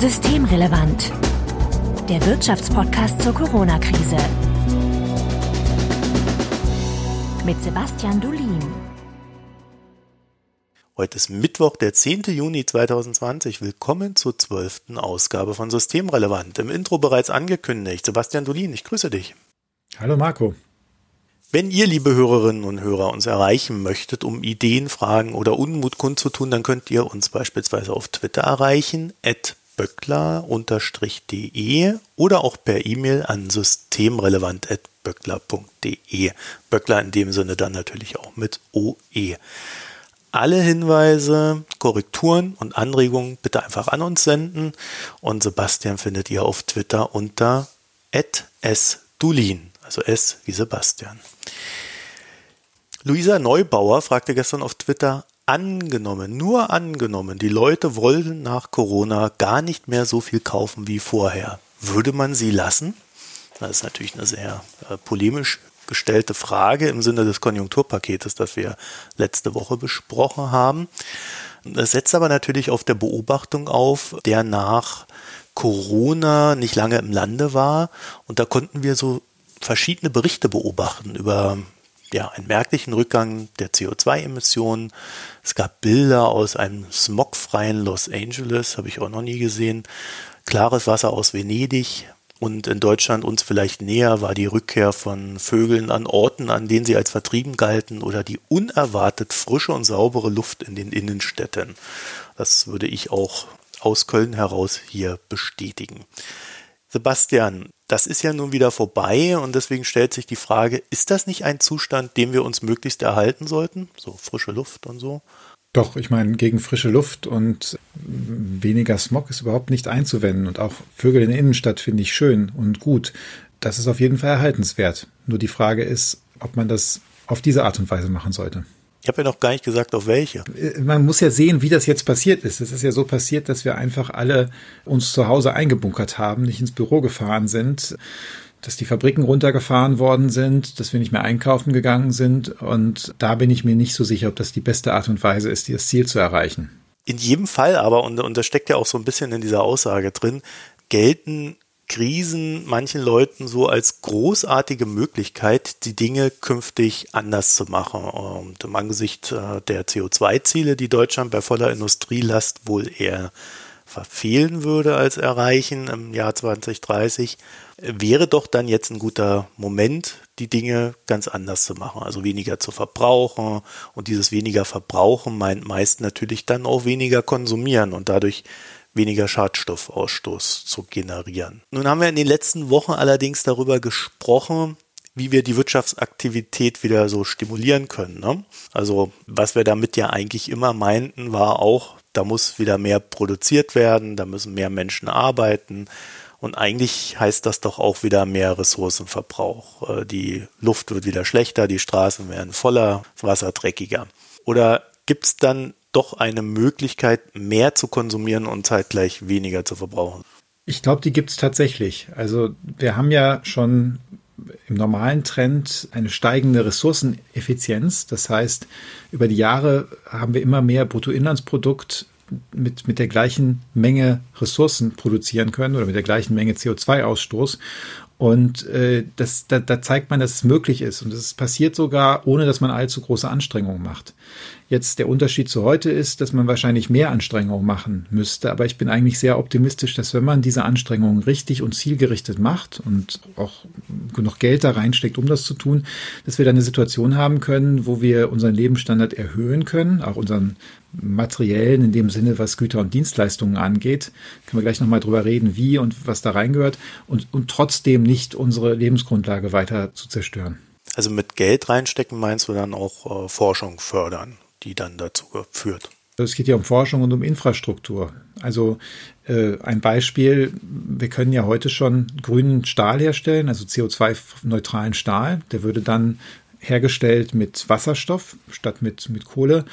Systemrelevant. Der Wirtschaftspodcast zur Corona-Krise. Mit Sebastian Dulin. Heute ist Mittwoch, der 10. Juni 2020. Willkommen zur zwölften Ausgabe von Systemrelevant. Im Intro bereits angekündigt. Sebastian Dulin, ich grüße dich. Hallo Marco. Wenn ihr, liebe Hörerinnen und Hörer, uns erreichen möchtet, um Ideen, Fragen oder Unmut kundzutun, dann könnt ihr uns beispielsweise auf Twitter erreichen, at böckler-de oder auch per E-Mail an systemrelevant.böckler.de. Böckler in dem Sinne dann natürlich auch mit OE. Alle Hinweise, Korrekturen und Anregungen bitte einfach an uns senden und Sebastian findet ihr auf Twitter unter @sdulin also S wie Sebastian. Luisa Neubauer fragte gestern auf Twitter, angenommen, nur angenommen, die Leute wollen nach Corona gar nicht mehr so viel kaufen wie vorher. Würde man sie lassen? Das ist natürlich eine sehr äh, polemisch gestellte Frage im Sinne des Konjunkturpaketes, das wir letzte Woche besprochen haben. Es setzt aber natürlich auf der Beobachtung auf, der nach Corona nicht lange im Lande war. Und da konnten wir so verschiedene Berichte beobachten über ja, einen merklichen Rückgang der CO2-Emissionen. Es gab Bilder aus einem smogfreien Los Angeles, habe ich auch noch nie gesehen. Klares Wasser aus Venedig. Und in Deutschland uns vielleicht näher war die Rückkehr von Vögeln an Orten, an denen sie als vertrieben galten, oder die unerwartet frische und saubere Luft in den Innenstädten. Das würde ich auch aus Köln heraus hier bestätigen. Sebastian, das ist ja nun wieder vorbei und deswegen stellt sich die Frage, ist das nicht ein Zustand, den wir uns möglichst erhalten sollten? So frische Luft und so? Doch, ich meine, gegen frische Luft und weniger Smog ist überhaupt nicht einzuwenden. Und auch Vögel in der Innenstadt finde ich schön und gut. Das ist auf jeden Fall erhaltenswert. Nur die Frage ist, ob man das auf diese Art und Weise machen sollte. Ich habe ja noch gar nicht gesagt, auf welche. Äh, man muss ja sehen, wie das jetzt passiert ist. Es ist ja so passiert, dass wir einfach alle uns zu Hause eingebunkert haben, nicht ins Büro gefahren sind, dass die Fabriken runtergefahren worden sind, dass wir nicht mehr einkaufen gegangen sind. Und da bin ich mir nicht so sicher, ob das die beste Art und Weise ist, das Ziel zu erreichen. In jedem Fall aber, und, und das steckt ja auch so ein bisschen in dieser Aussage drin, gelten Krisen manchen Leuten so als großartige Möglichkeit, die Dinge künftig anders zu machen. Und im Angesicht äh, der CO2-Ziele, die Deutschland bei voller Industrielast wohl eher verfehlen würde als erreichen im Jahr 2030, wäre doch dann jetzt ein guter Moment, die Dinge ganz anders zu machen, also weniger zu verbrauchen. Und dieses weniger Verbrauchen meint meist natürlich dann auch weniger konsumieren und dadurch weniger Schadstoffausstoß zu generieren. Nun haben wir in den letzten Wochen allerdings darüber gesprochen, wie wir die Wirtschaftsaktivität wieder so stimulieren können. Ne? Also was wir damit ja eigentlich immer meinten, war auch, da muss wieder mehr produziert werden, da müssen mehr Menschen arbeiten. Und eigentlich heißt das doch auch wieder mehr Ressourcenverbrauch. Äh, die Luft wird wieder schlechter, die Straßen werden voller, das Wasser dreckiger. Oder gibt es dann doch eine Möglichkeit, mehr zu konsumieren und zeitgleich weniger zu verbrauchen? Ich glaube, die gibt es tatsächlich. Also wir haben ja schon im normalen Trend eine steigende Ressourceneffizienz. Das heißt, über die Jahre haben wir immer mehr Bruttoinlandsprodukt mit, mit der gleichen Menge Ressourcen produzieren können oder mit der gleichen Menge CO2-Ausstoß. Und äh, das, da, da zeigt man, dass es möglich ist. Und es passiert sogar, ohne dass man allzu große Anstrengungen macht. Jetzt der Unterschied zu heute ist, dass man wahrscheinlich mehr Anstrengungen machen müsste. Aber ich bin eigentlich sehr optimistisch, dass wenn man diese Anstrengungen richtig und zielgerichtet macht und auch genug Geld da reinsteckt, um das zu tun, dass wir dann eine Situation haben können, wo wir unseren Lebensstandard erhöhen können, auch unseren materiellen, in dem Sinne, was Güter und Dienstleistungen angeht. Können wir gleich nochmal drüber reden, wie und was da reingehört und, und trotzdem nicht unsere Lebensgrundlage weiter zu zerstören. Also mit Geld reinstecken meinst du dann auch äh, Forschung fördern? Die dann dazu führt. Es geht ja um Forschung und um Infrastruktur. Also äh, ein Beispiel, wir können ja heute schon grünen Stahl herstellen, also CO2-neutralen Stahl. Der würde dann hergestellt mit Wasserstoff statt mit, mit Kohle.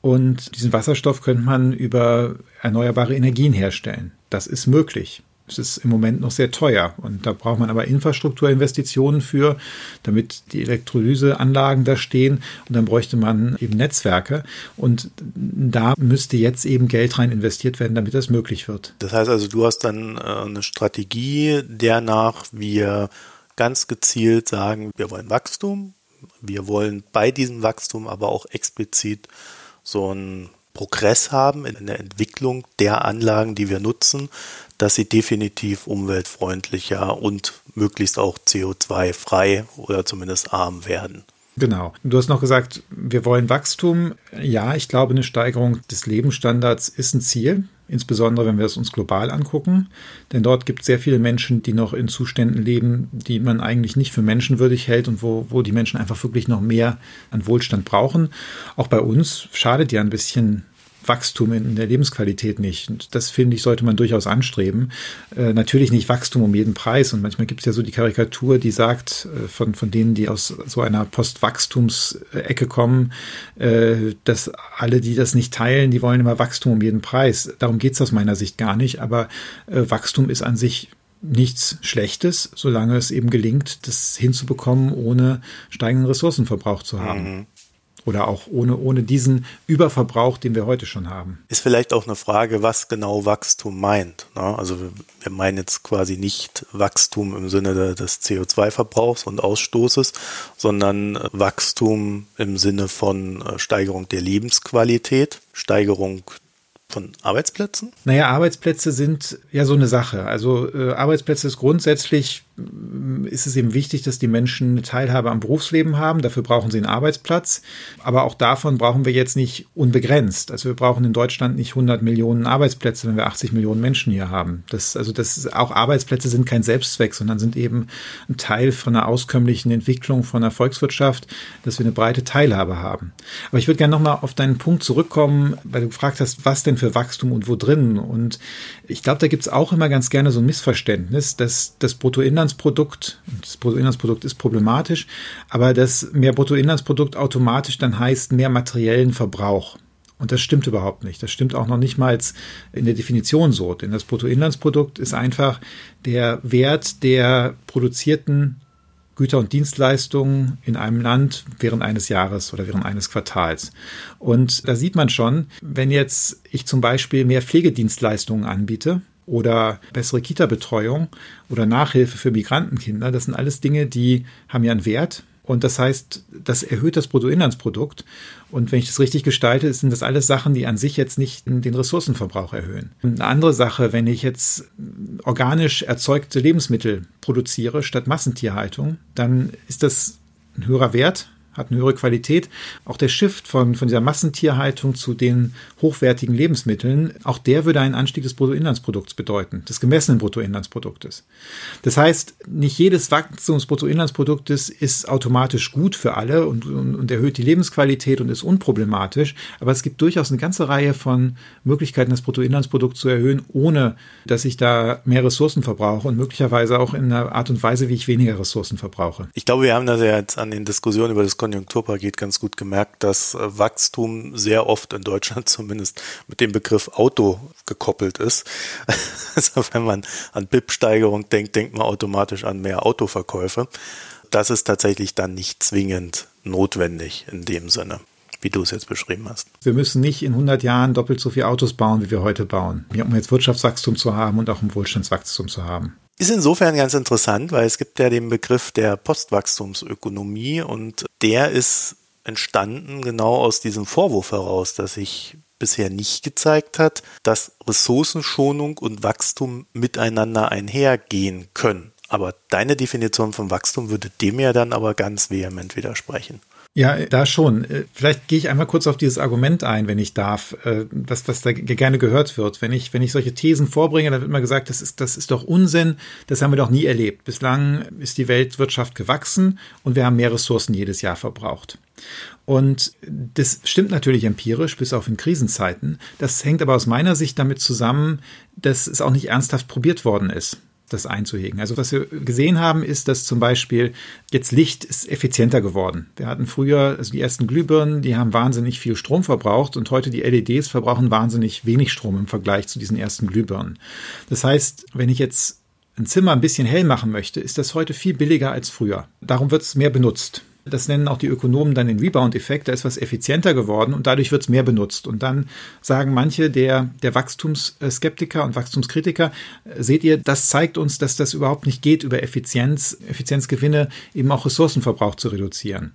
Und diesen Wasserstoff könnte man über erneuerbare Energien herstellen. Das ist möglich. Es ist im Moment noch sehr teuer. Und da braucht man aber Infrastrukturinvestitionen für, damit die Elektrolyseanlagen da stehen. Und dann bräuchte man eben Netzwerke. Und da müsste jetzt eben Geld rein investiert werden, damit das möglich wird. Das heißt also, du hast dann äh, eine Strategie, der nach wir ganz gezielt sagen, wir wollen Wachstum, wir wollen bei diesem Wachstum aber auch explizit so einen Progress haben in der Entwicklung der Anlagen, die wir nutzen, dass sie definitiv umweltfreundlicher und möglichst auch CO2-frei oder zumindest arm werden. Genau. Du hast noch gesagt, wir wollen Wachstum. Ja, ich glaube, eine Steigerung des Lebensstandards ist ein Ziel, insbesondere wenn wir es uns global angucken. Denn dort gibt es sehr viele Menschen, die noch in Zuständen leben, die man eigentlich nicht für menschenwürdig hält und wo, wo die Menschen einfach wirklich noch mehr an Wohlstand brauchen. Auch bei uns schadet ja ein bisschen Wachstum in der Lebensqualität nicht. Und das finde ich, sollte man durchaus anstreben. Äh, natürlich nicht Wachstum um jeden Preis. Und manchmal gibt es ja so die Karikatur, die sagt, äh, von, von denen, die aus so einer Postwachstumsecke kommen, äh, dass alle, die das nicht teilen, die wollen immer Wachstum um jeden Preis. Darum geht es aus meiner Sicht gar nicht. Aber äh, Wachstum ist an sich nichts Schlechtes, solange es eben gelingt, das hinzubekommen, ohne steigenden Ressourcenverbrauch zu haben. Mhm. Oder auch ohne, ohne diesen Überverbrauch, den wir heute schon haben. Ist vielleicht auch eine Frage, was genau Wachstum meint. Ne? Also wir meinen jetzt quasi nicht Wachstum im Sinne des CO2-Verbrauchs und Ausstoßes, sondern Wachstum im Sinne von äh, Steigerung der Lebensqualität, Steigerung von Arbeitsplätzen? Naja, Arbeitsplätze sind ja so eine Sache. Also äh, Arbeitsplätze ist grundsätzlich ist es eben wichtig, dass die Menschen eine Teilhabe am Berufsleben haben. Dafür brauchen sie einen Arbeitsplatz. Aber auch davon brauchen wir jetzt nicht unbegrenzt. Also wir brauchen in Deutschland nicht 100 Millionen Arbeitsplätze, wenn wir 80 Millionen Menschen hier haben. Das, also das auch Arbeitsplätze sind kein Selbstzweck, sondern sind eben ein Teil von einer auskömmlichen Entwicklung von einer Volkswirtschaft, dass wir eine breite Teilhabe haben. Aber ich würde gerne nochmal auf deinen Punkt zurückkommen, weil du gefragt hast, was denn für Wachstum und wo drin. Und ich glaube, da gibt es auch immer ganz gerne so ein Missverständnis, dass das Bruttoinlands Bruttoinlandsprodukt, das Bruttoinlandsprodukt ist problematisch, aber dass mehr Bruttoinlandsprodukt automatisch dann heißt mehr materiellen Verbrauch. Und das stimmt überhaupt nicht. Das stimmt auch noch nicht mal in der Definition so. Denn das Bruttoinlandsprodukt ist einfach der Wert der produzierten Güter und Dienstleistungen in einem Land während eines Jahres oder während eines Quartals. Und da sieht man schon, wenn jetzt ich zum Beispiel mehr Pflegedienstleistungen anbiete, oder bessere Kita-Betreuung oder Nachhilfe für Migrantenkinder. Das sind alles Dinge, die haben ja einen Wert. Und das heißt, das erhöht das Bruttoinlandsprodukt. Und wenn ich das richtig gestalte, sind das alles Sachen, die an sich jetzt nicht den Ressourcenverbrauch erhöhen. Eine andere Sache, wenn ich jetzt organisch erzeugte Lebensmittel produziere statt Massentierhaltung, dann ist das ein höherer Wert hat eine höhere Qualität. Auch der Shift von, von dieser Massentierhaltung zu den hochwertigen Lebensmitteln, auch der würde einen Anstieg des Bruttoinlandsprodukts bedeuten, des gemessenen Bruttoinlandsproduktes. Das heißt, nicht jedes Wachstum des Bruttoinlandsproduktes ist automatisch gut für alle und, und, und erhöht die Lebensqualität und ist unproblematisch, aber es gibt durchaus eine ganze Reihe von Möglichkeiten, das Bruttoinlandsprodukt zu erhöhen, ohne dass ich da mehr Ressourcen verbrauche und möglicherweise auch in einer Art und Weise, wie ich weniger Ressourcen verbrauche. Ich glaube, wir haben das ja jetzt an den Diskussionen über das Konjunkturpaket ganz gut gemerkt, dass äh, Wachstum sehr oft in Deutschland zumindest mit dem Begriff Auto gekoppelt ist. Also wenn man an BIP-Steigerung denkt, denkt man automatisch an mehr Autoverkäufe. Das ist tatsächlich dann nicht zwingend notwendig in dem Sinne wie du es jetzt beschrieben hast. Wir müssen nicht in 100 Jahren doppelt so viele Autos bauen, wie wir heute bauen, um jetzt Wirtschaftswachstum zu haben und auch um Wohlstandswachstum zu haben. Ist insofern ganz interessant, weil es gibt ja den Begriff der Postwachstumsökonomie und der ist entstanden genau aus diesem Vorwurf heraus, dass sich bisher nicht gezeigt hat, dass Ressourcenschonung und Wachstum miteinander einhergehen können. Aber deine Definition von Wachstum würde dem ja dann aber ganz vehement widersprechen. Ja, da schon. Äh, vielleicht gehe ich einmal kurz auf dieses Argument ein, wenn ich darf, äh, was, was da gerne gehört wird. Wenn ich, wenn ich solche Thesen vorbringe, dann wird immer gesagt, das ist, das ist doch Unsinn, das haben wir doch nie erlebt. Bislang ist die Weltwirtschaft gewachsen und wir haben mehr Ressourcen jedes Jahr verbraucht. Und das stimmt natürlich empirisch, bis auf in Krisenzeiten. Das hängt aber aus meiner Sicht damit zusammen, dass es auch nicht ernsthaft probiert worden ist. Das einzuhegen. Also was wir gesehen haben, ist, dass zum Beispiel jetzt Licht ist effizienter geworden. Wir hatten früher, also die ersten Glühbirnen, die haben wahnsinnig viel Strom verbraucht und heute die LEDs verbrauchen wahnsinnig wenig Strom im Vergleich zu diesen ersten Glühbirnen. Das heißt, wenn ich jetzt ein Zimmer ein bisschen hell machen möchte, ist das heute viel billiger als früher. Darum wird es mehr benutzt. Das nennen auch die Ökonomen dann den Rebound-Effekt. Da ist was effizienter geworden und dadurch wird es mehr benutzt. Und dann sagen manche der, der Wachstumsskeptiker und Wachstumskritiker, seht ihr, das zeigt uns, dass das überhaupt nicht geht, über Effizienz, Effizienzgewinne eben auch Ressourcenverbrauch zu reduzieren.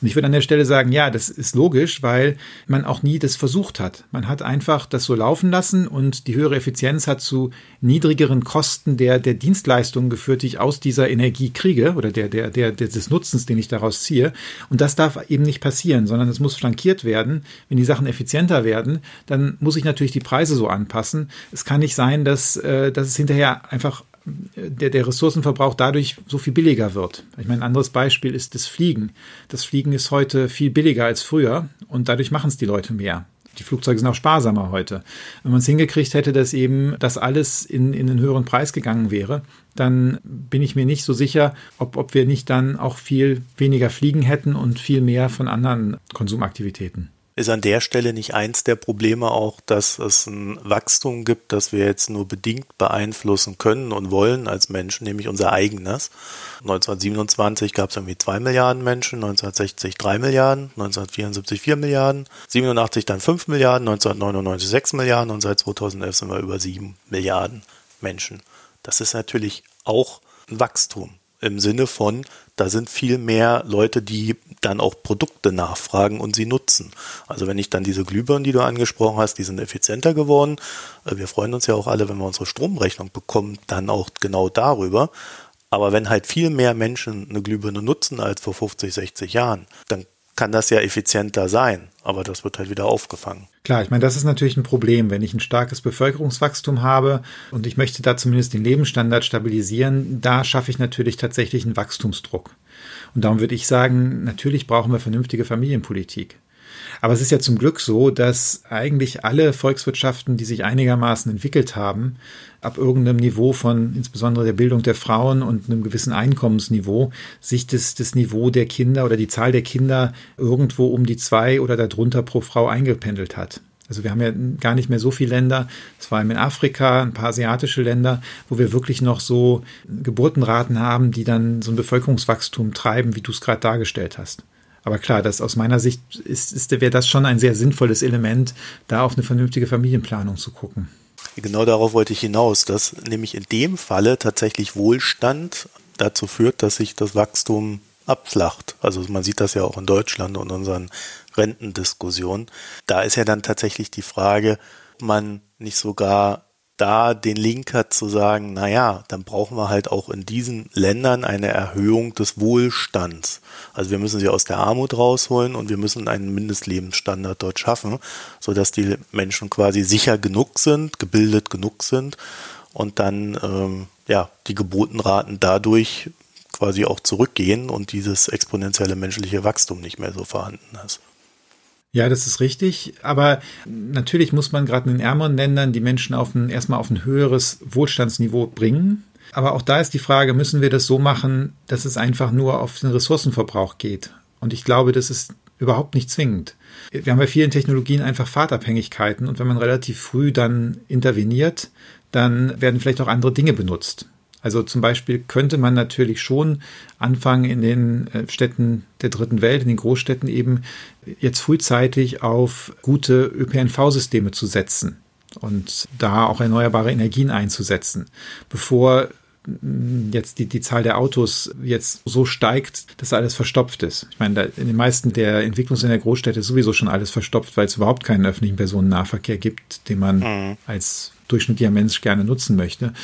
Und ich würde an der Stelle sagen, ja, das ist logisch, weil man auch nie das versucht hat. Man hat einfach das so laufen lassen und die höhere Effizienz hat zu niedrigeren Kosten der, der Dienstleistungen geführt, die ich aus dieser Energie kriege oder der, der, der, des Nutzens, den ich daraus ziehe. Und das darf eben nicht passieren, sondern es muss flankiert werden. Wenn die Sachen effizienter werden, dann muss ich natürlich die Preise so anpassen. Es kann nicht sein, dass, äh, dass es hinterher einfach der, der Ressourcenverbrauch dadurch so viel billiger wird. Ich meine, ein anderes Beispiel ist das Fliegen. Das Fliegen ist heute viel billiger als früher und dadurch machen es die Leute mehr. Die Flugzeuge sind auch sparsamer heute. Wenn man es hingekriegt hätte, dass eben das alles in, in einen höheren Preis gegangen wäre, dann bin ich mir nicht so sicher, ob, ob wir nicht dann auch viel weniger fliegen hätten und viel mehr von anderen Konsumaktivitäten. Ist an der Stelle nicht eins der Probleme auch, dass es ein Wachstum gibt, das wir jetzt nur bedingt beeinflussen können und wollen als Menschen, nämlich unser eigenes? 1927 gab es irgendwie zwei Milliarden Menschen, 1960 drei Milliarden, 1974 vier Milliarden, 87 dann fünf Milliarden, 1999 sechs Milliarden und seit 2011 sind wir über sieben Milliarden Menschen. Das ist natürlich auch ein Wachstum im Sinne von, da sind viel mehr Leute, die dann auch Produkte nachfragen und sie nutzen. Also wenn ich dann diese Glühbirnen, die du angesprochen hast, die sind effizienter geworden. Äh, wir freuen uns ja auch alle, wenn wir unsere Stromrechnung bekommen, dann auch genau darüber. Aber wenn halt viel mehr Menschen eine Glühbirne nutzen als vor 50, 60 Jahren, dann kann das ja effizienter sein, aber das wird halt wieder aufgefangen. Klar, ich meine, das ist natürlich ein Problem, wenn ich ein starkes Bevölkerungswachstum habe und ich möchte da zumindest den Lebensstandard stabilisieren, da schaffe ich natürlich tatsächlich einen Wachstumsdruck. Und darum würde ich sagen, natürlich brauchen wir vernünftige Familienpolitik. Aber es ist ja zum Glück so, dass eigentlich alle Volkswirtschaften, die sich einigermaßen entwickelt haben, ab irgendeinem Niveau von insbesondere der Bildung der Frauen und einem gewissen Einkommensniveau sich das, das Niveau der Kinder oder die Zahl der Kinder irgendwo um die zwei oder darunter pro Frau eingependelt hat. Also wir haben ja gar nicht mehr so viele Länder, vor allem in Afrika, ein paar asiatische Länder, wo wir wirklich noch so Geburtenraten haben, die dann so ein Bevölkerungswachstum treiben, wie du es gerade dargestellt hast. Aber klar, das aus meiner Sicht ist, ist, wäre das schon ein sehr sinnvolles Element, da auf eine vernünftige Familienplanung zu gucken. Genau darauf wollte ich hinaus, dass nämlich in dem Falle tatsächlich Wohlstand dazu führt, dass sich das Wachstum abflacht. Also man sieht das ja auch in Deutschland und unseren Rentendiskussionen. Da ist ja dann tatsächlich die Frage, ob man nicht sogar da den Link hat zu sagen, naja, dann brauchen wir halt auch in diesen Ländern eine Erhöhung des Wohlstands. Also wir müssen sie aus der Armut rausholen und wir müssen einen Mindestlebensstandard dort schaffen, sodass die Menschen quasi sicher genug sind, gebildet genug sind und dann ähm, ja die Geburtenraten dadurch quasi auch zurückgehen und dieses exponentielle menschliche Wachstum nicht mehr so vorhanden ist. Ja, das ist richtig. Aber natürlich muss man gerade in den ärmeren Ländern die Menschen auf ein, erstmal auf ein höheres Wohlstandsniveau bringen. Aber auch da ist die Frage, müssen wir das so machen, dass es einfach nur auf den Ressourcenverbrauch geht? Und ich glaube, das ist überhaupt nicht zwingend. Wir haben bei vielen Technologien einfach Fahrtabhängigkeiten und wenn man relativ früh dann interveniert, dann werden vielleicht auch andere Dinge benutzt. Also zum Beispiel könnte man natürlich schon anfangen, in den äh, Städten der dritten Welt, in den Großstädten eben jetzt frühzeitig auf gute ÖPNV-Systeme zu setzen und da auch erneuerbare Energien einzusetzen, bevor mm, jetzt die, die Zahl der Autos jetzt so steigt, dass alles verstopft ist. Ich meine, da, in den meisten der Entwicklungs- der Großstädte ist sowieso schon alles verstopft, weil es überhaupt keinen öffentlichen Personennahverkehr gibt, den man mhm. als durchschnittlicher Mensch gerne nutzen möchte.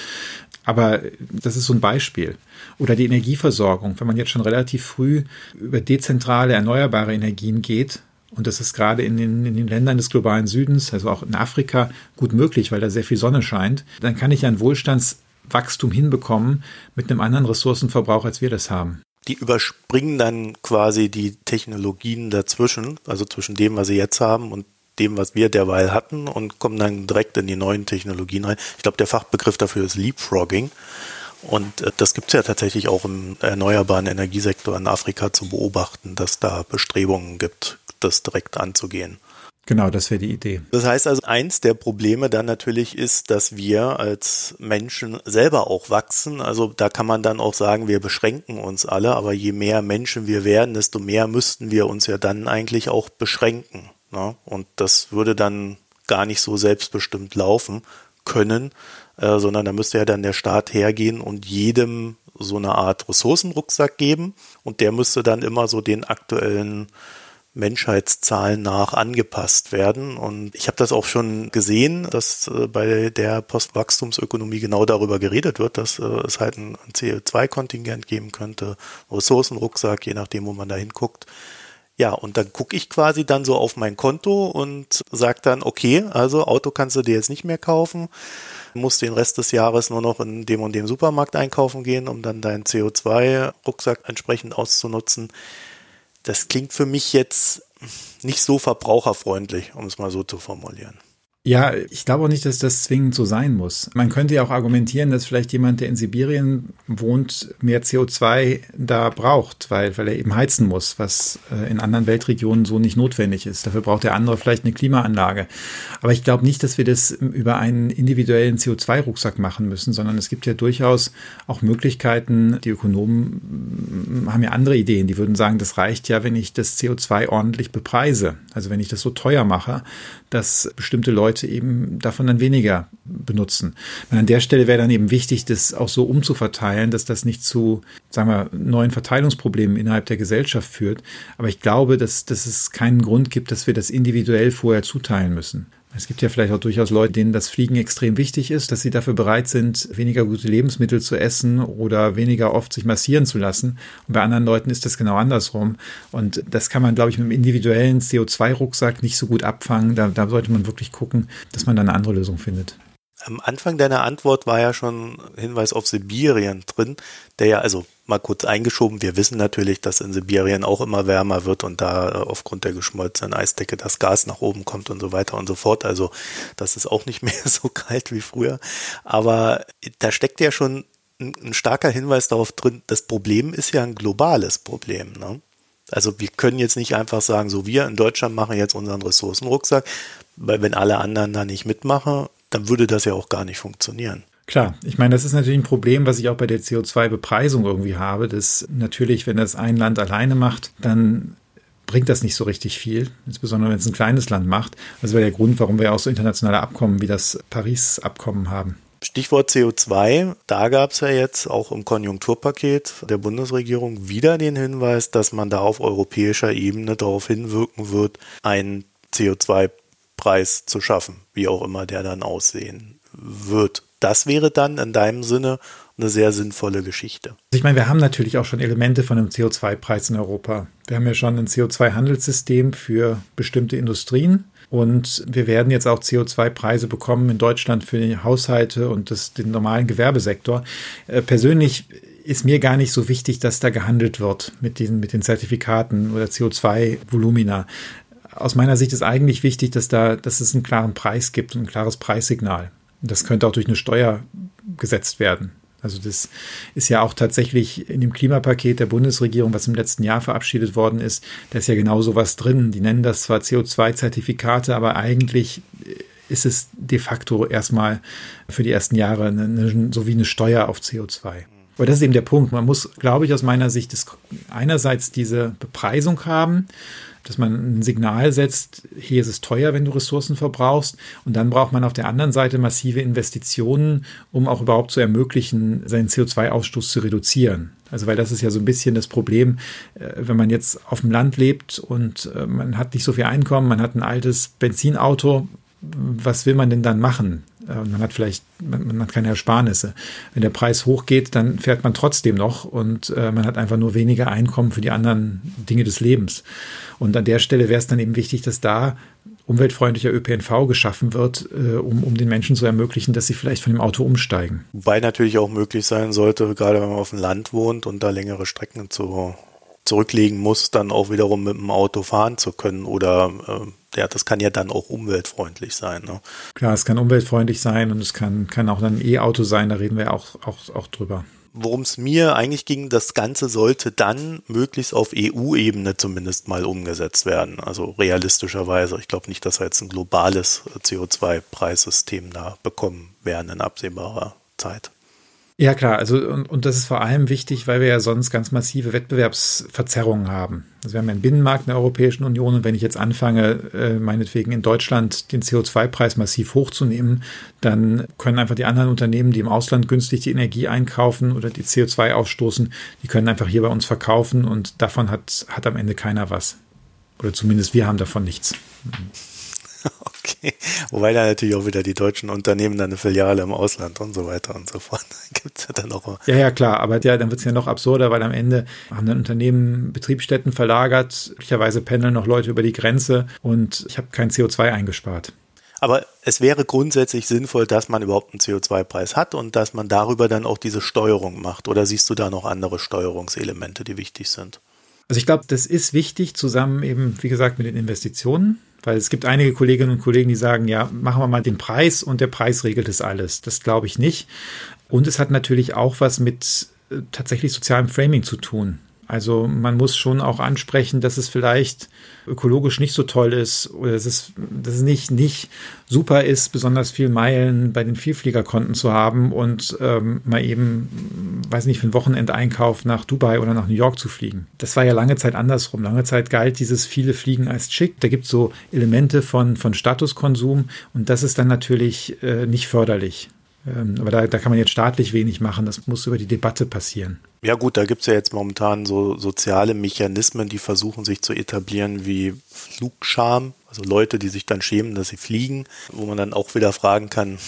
Aber das ist so ein Beispiel. Oder die Energieversorgung. Wenn man jetzt schon relativ früh über dezentrale erneuerbare Energien geht, und das ist gerade in den, in den Ländern des globalen Südens, also auch in Afrika, gut möglich, weil da sehr viel Sonne scheint, dann kann ich ein Wohlstandswachstum hinbekommen mit einem anderen Ressourcenverbrauch, als wir das haben. Die überspringen dann quasi die Technologien dazwischen, also zwischen dem, was sie jetzt haben und dem, was wir derweil hatten und kommen dann direkt in die neuen Technologien rein. Ich glaube, der Fachbegriff dafür ist Leapfrogging. Und äh, das gibt es ja tatsächlich auch im erneuerbaren Energiesektor in Afrika zu beobachten, dass da Bestrebungen gibt, das direkt anzugehen. Genau, das wäre die Idee. Das heißt also, eins der Probleme dann natürlich ist, dass wir als Menschen selber auch wachsen. Also da kann man dann auch sagen, wir beschränken uns alle, aber je mehr Menschen wir werden, desto mehr müssten wir uns ja dann eigentlich auch beschränken. Ne? Und das würde dann gar nicht so selbstbestimmt laufen können, äh, sondern da müsste ja dann der Staat hergehen und jedem so eine Art Ressourcenrucksack geben und der müsste dann immer so den aktuellen Menschheitszahlen nach angepasst werden. Und ich habe das auch schon gesehen, dass äh, bei der Postwachstumsökonomie genau darüber geredet wird, dass äh, es halt ein, ein CO2-Kontingent geben könnte, Ressourcenrucksack, je nachdem, wo man da hinguckt. Ja, und dann gucke ich quasi dann so auf mein Konto und sage dann, okay, also Auto kannst du dir jetzt nicht mehr kaufen, musst den Rest des Jahres nur noch in dem und dem Supermarkt einkaufen gehen, um dann deinen CO2-Rucksack entsprechend auszunutzen das klingt für mich jetzt nicht so verbraucherfreundlich, um es mal so zu formulieren. Ja, ich glaube auch nicht, dass das zwingend so sein muss. Man könnte ja auch argumentieren, dass vielleicht jemand, der in Sibirien wohnt, mehr CO2 da braucht, weil, weil er eben heizen muss, was äh, in anderen Weltregionen so nicht notwendig ist. Dafür braucht der andere vielleicht eine Klimaanlage. Aber ich glaube nicht, dass wir das über einen individuellen CO2-Rucksack machen müssen, sondern es gibt ja durchaus auch Möglichkeiten. Die Ökonomen haben ja andere Ideen. Die würden sagen, das reicht ja, wenn ich das CO2 ordentlich bepreise. Also wenn ich das so teuer mache, dass bestimmte Leute eben davon dann weniger benutzen. Und an der Stelle wäre dann eben wichtig, das auch so umzuverteilen, dass das nicht zu, sagen wir, neuen Verteilungsproblemen innerhalb der Gesellschaft führt. Aber ich glaube, dass, dass es keinen Grund gibt, dass wir das individuell vorher zuteilen müssen. Es gibt ja vielleicht auch durchaus Leute, denen das Fliegen extrem wichtig ist, dass sie dafür bereit sind, weniger gute Lebensmittel zu essen oder weniger oft sich massieren zu lassen. Und bei anderen Leuten ist das genau andersrum. Und das kann man, glaube ich, mit einem individuellen CO2-Rucksack nicht so gut abfangen. Da, da sollte man wirklich gucken, dass man da eine andere Lösung findet. Am Anfang deiner Antwort war ja schon Hinweis auf Sibirien drin, der ja, also mal kurz eingeschoben, wir wissen natürlich, dass in Sibirien auch immer wärmer wird und da äh, aufgrund der geschmolzenen Eisdecke das Gas nach oben kommt und so weiter und so fort. Also das ist auch nicht mehr so kalt wie früher. Aber da steckt ja schon ein, ein starker Hinweis darauf drin, das Problem ist ja ein globales Problem. Ne? Also wir können jetzt nicht einfach sagen, so wir in Deutschland machen jetzt unseren Ressourcenrucksack, weil wenn alle anderen da nicht mitmachen, dann würde das ja auch gar nicht funktionieren. Klar, ich meine, das ist natürlich ein Problem, was ich auch bei der CO2-Bepreisung irgendwie habe, dass natürlich, wenn das ein Land alleine macht, dann bringt das nicht so richtig viel, insbesondere wenn es ein kleines Land macht. Das wäre der Grund, warum wir auch so internationale Abkommen wie das Paris-Abkommen haben. Stichwort CO2, da gab es ja jetzt auch im Konjunkturpaket der Bundesregierung wieder den Hinweis, dass man da auf europäischer Ebene darauf hinwirken wird, einen CO2 Preis zu schaffen, wie auch immer der dann aussehen wird. Das wäre dann in deinem Sinne eine sehr sinnvolle Geschichte. Ich meine, wir haben natürlich auch schon Elemente von einem CO2-Preis in Europa. Wir haben ja schon ein CO2-Handelssystem für bestimmte Industrien. Und wir werden jetzt auch CO2-Preise bekommen in Deutschland für die Haushalte und das, den normalen Gewerbesektor. Äh, persönlich ist mir gar nicht so wichtig, dass da gehandelt wird mit diesen, mit den Zertifikaten oder CO2-Volumina aus meiner Sicht ist eigentlich wichtig, dass da, dass es einen klaren Preis gibt, ein klares Preissignal. Das könnte auch durch eine Steuer gesetzt werden. Also das ist ja auch tatsächlich in dem Klimapaket der Bundesregierung, was im letzten Jahr verabschiedet worden ist, da ist ja genau sowas drin. Die nennen das zwar CO2-Zertifikate, aber eigentlich ist es de facto erstmal für die ersten Jahre eine, eine, so wie eine Steuer auf CO2. Aber das ist eben der Punkt. Man muss, glaube ich, aus meiner Sicht einerseits diese Bepreisung haben, dass man ein Signal setzt, hier ist es teuer, wenn du Ressourcen verbrauchst. Und dann braucht man auf der anderen Seite massive Investitionen, um auch überhaupt zu ermöglichen, seinen CO2-Ausstoß zu reduzieren. Also weil das ist ja so ein bisschen das Problem, äh, wenn man jetzt auf dem Land lebt und äh, man hat nicht so viel Einkommen, man hat ein altes Benzinauto, was will man denn dann machen? Äh, man hat vielleicht, man hat keine Ersparnisse. Wenn der Preis hochgeht, dann fährt man trotzdem noch und man hat einfach nur weniger Einkommen für die anderen Dinge des Lebens. Und an der Stelle wäre es dann eben wichtig, dass da umweltfreundlicher ÖPNV geschaffen wird, äh, um, um den Menschen zu ermöglichen, dass sie vielleicht von dem Auto umsteigen. Wobei natürlich auch möglich sein sollte, gerade wenn man auf dem Land wohnt und da längere Strecken zu, zurücklegen muss, dann auch wiederum mit dem Auto fahren zu können oder äh, ja, das kann ja dann auch umweltfreundlich sein. Ne? Klar, es kann umweltfreundlich sein und es kann, kann auch dann ein E-Auto sein, da reden wir auch, auch, auch drüber worum es mir eigentlich ging, das Ganze sollte dann möglichst auf EU-Ebene zumindest mal umgesetzt werden. Also realistischerweise. Ich glaube nicht, dass wir jetzt ein globales CO2-Preissystem da bekommen werden in absehbarer Zeit. Ja, klar. Also, und, und das ist vor allem wichtig, weil wir ja sonst ganz massive Wettbewerbsverzerrungen haben. Also wir haben ja einen Binnenmarkt in der Europäischen Union und wenn ich jetzt anfange, äh, meinetwegen in Deutschland den CO2-Preis massiv hochzunehmen, dann können einfach die anderen Unternehmen, die im Ausland günstig die Energie einkaufen oder die CO2 ausstoßen, die können einfach hier bei uns verkaufen und davon hat, hat am Ende keiner was. Oder zumindest wir haben davon nichts. Okay. Wobei da natürlich auch wieder die deutschen Unternehmen dann eine Filiale im Ausland und so weiter und so fort. Gibt es ja dann auch. Ja, ja, klar. Aber ja, dann wird es ja noch absurder, weil am Ende haben dann Unternehmen Betriebsstätten verlagert. Möglicherweise pendeln noch Leute über die Grenze und ich habe kein CO2 eingespart. Aber es wäre grundsätzlich sinnvoll, dass man überhaupt einen CO2-Preis hat und dass man darüber dann auch diese Steuerung macht. Oder siehst du da noch andere Steuerungselemente, die wichtig sind? Also ich glaube, das ist wichtig, zusammen eben, wie gesagt, mit den Investitionen. Weil es gibt einige Kolleginnen und Kollegen, die sagen, ja, machen wir mal den Preis und der Preis regelt es alles. Das glaube ich nicht. Und es hat natürlich auch was mit äh, tatsächlich sozialem Framing zu tun. Also man muss schon auch ansprechen, dass es vielleicht ökologisch nicht so toll ist oder dass es, dass es nicht, nicht super ist, besonders viel Meilen bei den Vielfliegerkonten zu haben und ähm, mal eben, weiß nicht, für einen Wochenendeinkauf nach Dubai oder nach New York zu fliegen. Das war ja lange Zeit andersrum. Lange Zeit galt dieses viele Fliegen als schick. Da gibt es so Elemente von, von Statuskonsum und das ist dann natürlich äh, nicht förderlich. Ähm, aber da, da kann man jetzt staatlich wenig machen. Das muss über die Debatte passieren. Ja gut, da gibt es ja jetzt momentan so soziale Mechanismen, die versuchen sich zu etablieren wie Flugscham, also Leute, die sich dann schämen, dass sie fliegen, wo man dann auch wieder fragen kann,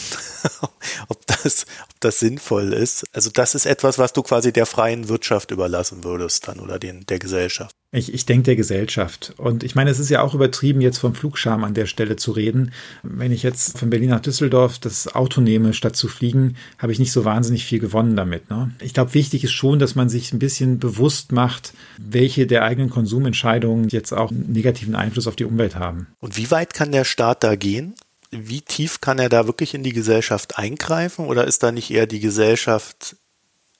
ob das, ob das sinnvoll ist. Also das ist etwas, was du quasi der freien Wirtschaft überlassen würdest dann oder den, der Gesellschaft. Ich, ich denke der Gesellschaft. Und ich meine, es ist ja auch übertrieben, jetzt vom Flugscham an der Stelle zu reden. Wenn ich jetzt von Berlin nach Düsseldorf das Auto nehme, statt zu fliegen, habe ich nicht so wahnsinnig viel gewonnen damit. Ne? Ich glaube, wichtig ist schon, dass man sich ein bisschen bewusst macht, welche der eigenen Konsumentscheidungen jetzt auch einen negativen Einfluss auf die Umwelt haben. Und wie weit kann der Staat da gehen? Wie tief kann er da wirklich in die Gesellschaft eingreifen? Oder ist da nicht eher die Gesellschaft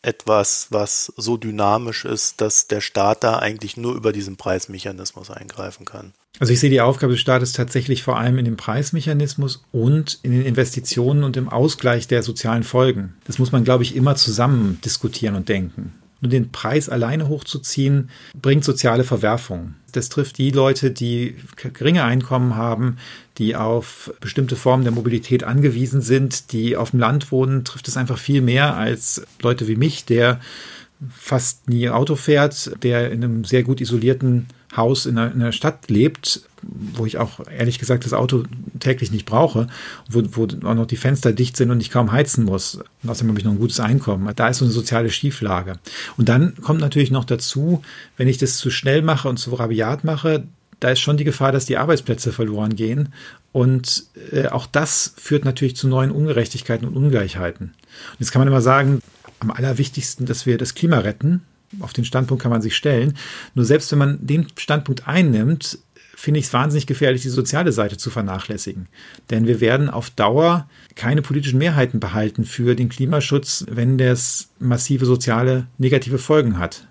etwas, was so dynamisch ist, dass der Staat da eigentlich nur über diesen Preismechanismus eingreifen kann. Also ich sehe die Aufgabe des Staates tatsächlich vor allem in dem Preismechanismus und in den Investitionen und im Ausgleich der sozialen Folgen. Das muss man, glaube ich, immer zusammen diskutieren und denken. Nur den Preis alleine hochzuziehen, bringt soziale Verwerfungen. Das trifft die Leute, die geringe Einkommen haben, die auf bestimmte Formen der Mobilität angewiesen sind, die auf dem Land wohnen, trifft es einfach viel mehr als Leute wie mich, der fast nie Auto fährt, der in einem sehr gut isolierten Haus in einer, in einer, Stadt lebt, wo ich auch ehrlich gesagt das Auto täglich nicht brauche, wo, wo auch noch die Fenster dicht sind und ich kaum heizen muss. Und außerdem habe ich noch ein gutes Einkommen. Da ist so eine soziale Schieflage. Und dann kommt natürlich noch dazu, wenn ich das zu schnell mache und zu rabiat mache, da ist schon die Gefahr, dass die Arbeitsplätze verloren gehen. Und äh, auch das führt natürlich zu neuen Ungerechtigkeiten und Ungleichheiten. Und jetzt kann man immer sagen, am allerwichtigsten, dass wir das Klima retten. Auf den Standpunkt kann man sich stellen. Nur selbst wenn man den Standpunkt einnimmt, finde ich es wahnsinnig gefährlich, die soziale Seite zu vernachlässigen. Denn wir werden auf Dauer keine politischen Mehrheiten behalten für den Klimaschutz, wenn das massive soziale negative Folgen hat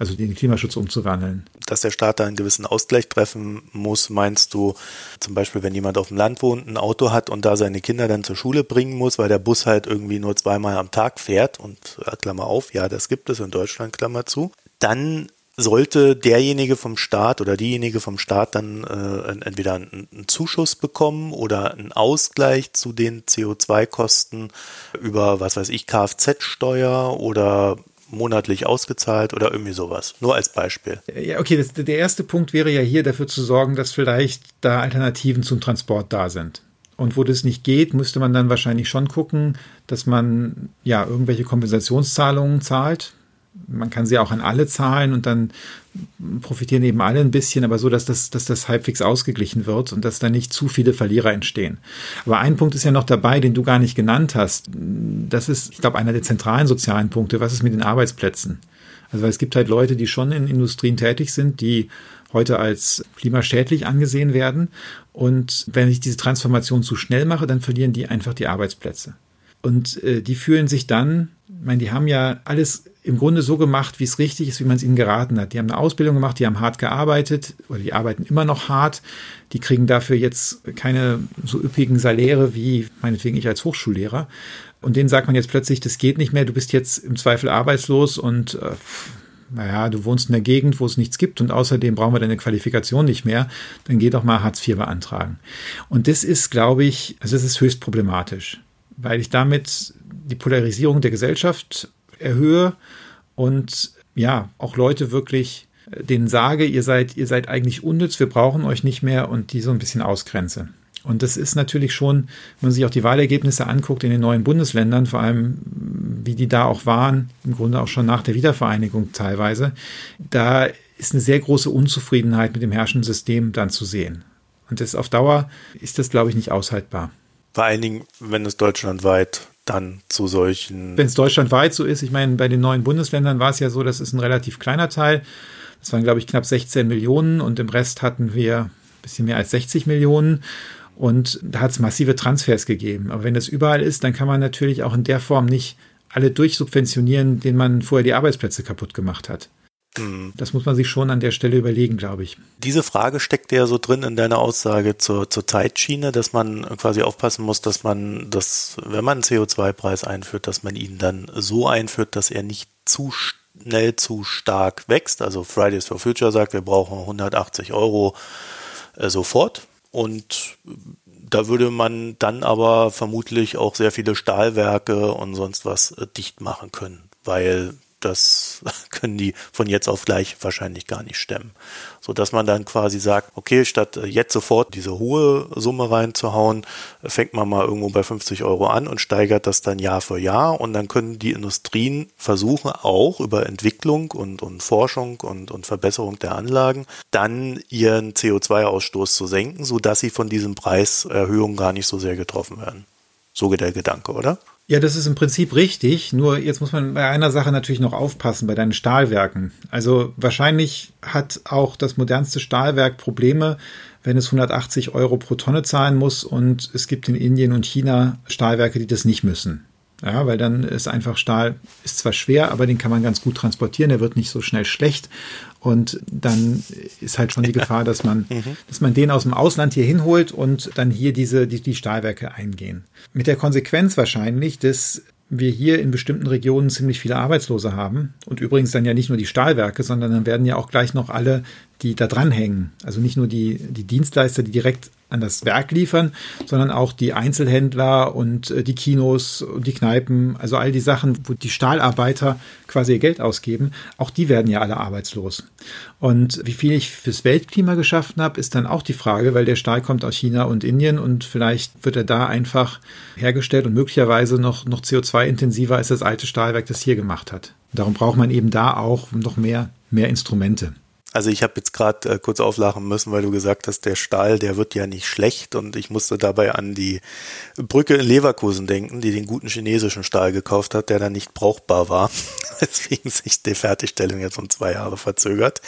also den Klimaschutz umzuwandeln. Dass der Staat da einen gewissen Ausgleich treffen muss, meinst du zum Beispiel, wenn jemand auf dem Land wohnt, ein Auto hat und da seine Kinder dann zur Schule bringen muss, weil der Bus halt irgendwie nur zweimal am Tag fährt und äh, Klammer auf, ja, das gibt es in Deutschland, Klammer zu, dann sollte derjenige vom Staat oder diejenige vom Staat dann äh, entweder einen, einen, Zuschuss bekommen oder einen Ausgleich zu den CO2-Kosten über, was weiß ich, Kfz-Steuer oder monatlich ausgezahlt oder irgendwie sowas. Nur als Beispiel. Ja, okay, das, der erste Punkt wäre ja hier dafür zu sorgen, dass vielleicht da Alternativen zum Transport da sind. Und wo das nicht geht, müsste man dann wahrscheinlich schon gucken, dass man ja irgendwelche Kompensationszahlungen zahlt man kann sie auch an alle zahlen und dann profitieren eben alle ein bisschen, aber so, dass das, dass das halbwegs ausgeglichen wird und dass da nicht zu viele Verlierer entstehen. Aber ein Punkt ist ja noch dabei, den du gar nicht genannt hast. Das ist, ich glaube, einer der zentralen sozialen Punkte. Was ist mit den Arbeitsplätzen? Also es gibt halt Leute, die schon in Industrien tätig sind, die heute als klimaschädlich angesehen werden. Und wenn ich diese Transformation zu schnell mache, dann verlieren die einfach die Arbeitsplätze. Und äh, die fühlen sich dann, ich meine, die haben ja alles im Grunde so gemacht, wie es richtig ist, wie man es ihnen geraten hat. Die haben eine Ausbildung gemacht, die haben hart gearbeitet oder die arbeiten immer noch hart. Die kriegen dafür jetzt keine so üppigen Saläre wie meinetwegen ich als Hochschullehrer. Und denen sagt man jetzt plötzlich, das geht nicht mehr, du bist jetzt im Zweifel arbeitslos und äh, naja, du wohnst in der Gegend, wo es nichts gibt und außerdem brauchen wir deine Qualifikation nicht mehr, dann geh doch mal Hartz IV beantragen. Und das ist, glaube ich, also das ist höchst problematisch, weil ich damit die Polarisierung der Gesellschaft erhöhe und ja, auch Leute wirklich äh, denen sage, ihr seid, ihr seid eigentlich unnütz, wir brauchen euch nicht mehr und die so ein bisschen ausgrenze. Und das ist natürlich schon, wenn man sich auch die Wahlergebnisse anguckt in den neuen Bundesländern, vor allem wie die da auch waren, im Grunde auch schon nach der Wiedervereinigung teilweise, da ist eine sehr große Unzufriedenheit mit dem herrschenden System dann zu sehen. Und das auf Dauer ist das, glaube ich, nicht aushaltbar. Vor allen Dingen, wenn es deutschlandweit dann zu solchen. Wenn es deutschlandweit so ist, ich meine, bei den neuen Bundesländern war es ja so, das ist ein relativ kleiner Teil. Das waren, glaube ich, knapp 16 Millionen und im Rest hatten wir ein bisschen mehr als 60 Millionen. Und da hat es massive Transfers gegeben. Aber wenn das überall ist, dann kann man natürlich auch in der Form nicht alle durchsubventionieren, denen man vorher die Arbeitsplätze kaputt gemacht hat. Hm. Das muss man sich schon an der Stelle überlegen, glaube ich. Diese Frage steckt ja so drin in deiner Aussage zur, zur Zeitschiene, dass man quasi aufpassen muss, dass man das, wenn man einen CO2-Preis einführt, dass man ihn dann so einführt, dass er nicht zu schnell zu stark wächst. Also Fridays for Future sagt, wir brauchen 180 Euro äh, sofort. Und da würde man dann aber vermutlich auch sehr viele Stahlwerke und sonst was äh, dicht machen können, weil das können die von jetzt auf gleich wahrscheinlich gar nicht stemmen. So dass man dann quasi sagt, okay, statt äh, jetzt sofort diese hohe Summe reinzuhauen, fängt man mal irgendwo bei 50 Euro an und steigert das dann Jahr für Jahr und dann können die Industrien versuchen auch über Entwicklung und, und Forschung und, und Verbesserung der Anlagen dann ihren CO2-Ausstoß zu senken, so dass sie von diesen Preiserhöhungen gar nicht so sehr getroffen werden. So geht der Gedanke, oder? Ja, das ist im Prinzip richtig. Nur jetzt muss man bei einer Sache natürlich noch aufpassen, bei deinen Stahlwerken. Also wahrscheinlich hat auch das modernste Stahlwerk Probleme, wenn es 180 Euro pro Tonne zahlen muss und es gibt in Indien und China Stahlwerke, die das nicht müssen. Ja, weil dann ist einfach Stahl, ist zwar schwer, aber den kann man ganz gut transportieren, der wird nicht so schnell schlecht. Und dann ist halt schon die Gefahr, dass man, mhm. dass man den aus dem Ausland hier hinholt und dann hier diese, die, die Stahlwerke eingehen. Mit der Konsequenz wahrscheinlich, dass wir hier in bestimmten Regionen ziemlich viele Arbeitslose haben. Und übrigens dann ja nicht nur die Stahlwerke, sondern dann werden ja auch gleich noch alle, die da dranhängen. Also nicht nur die, die Dienstleister, die direkt an das Werk liefern, sondern auch die Einzelhändler und äh, die Kinos und die Kneipen, also all die Sachen, wo die Stahlarbeiter quasi ihr Geld ausgeben, auch die werden ja alle arbeitslos. Und wie viel ich fürs Weltklima geschaffen habe, ist dann auch die Frage, weil der Stahl kommt aus China und Indien und vielleicht wird er da einfach hergestellt und möglicherweise noch, noch CO2-intensiver als das alte Stahlwerk das hier gemacht hat. Darum braucht man eben da auch noch mehr, mehr Instrumente. Also ich habe jetzt gerade äh, kurz auflachen müssen, weil du gesagt hast, der Stahl, der wird ja nicht schlecht und ich musste dabei an die Brücke in Leverkusen denken, die den guten chinesischen Stahl gekauft hat, der dann nicht brauchbar war, weswegen sich die Fertigstellung jetzt um zwei Jahre verzögert.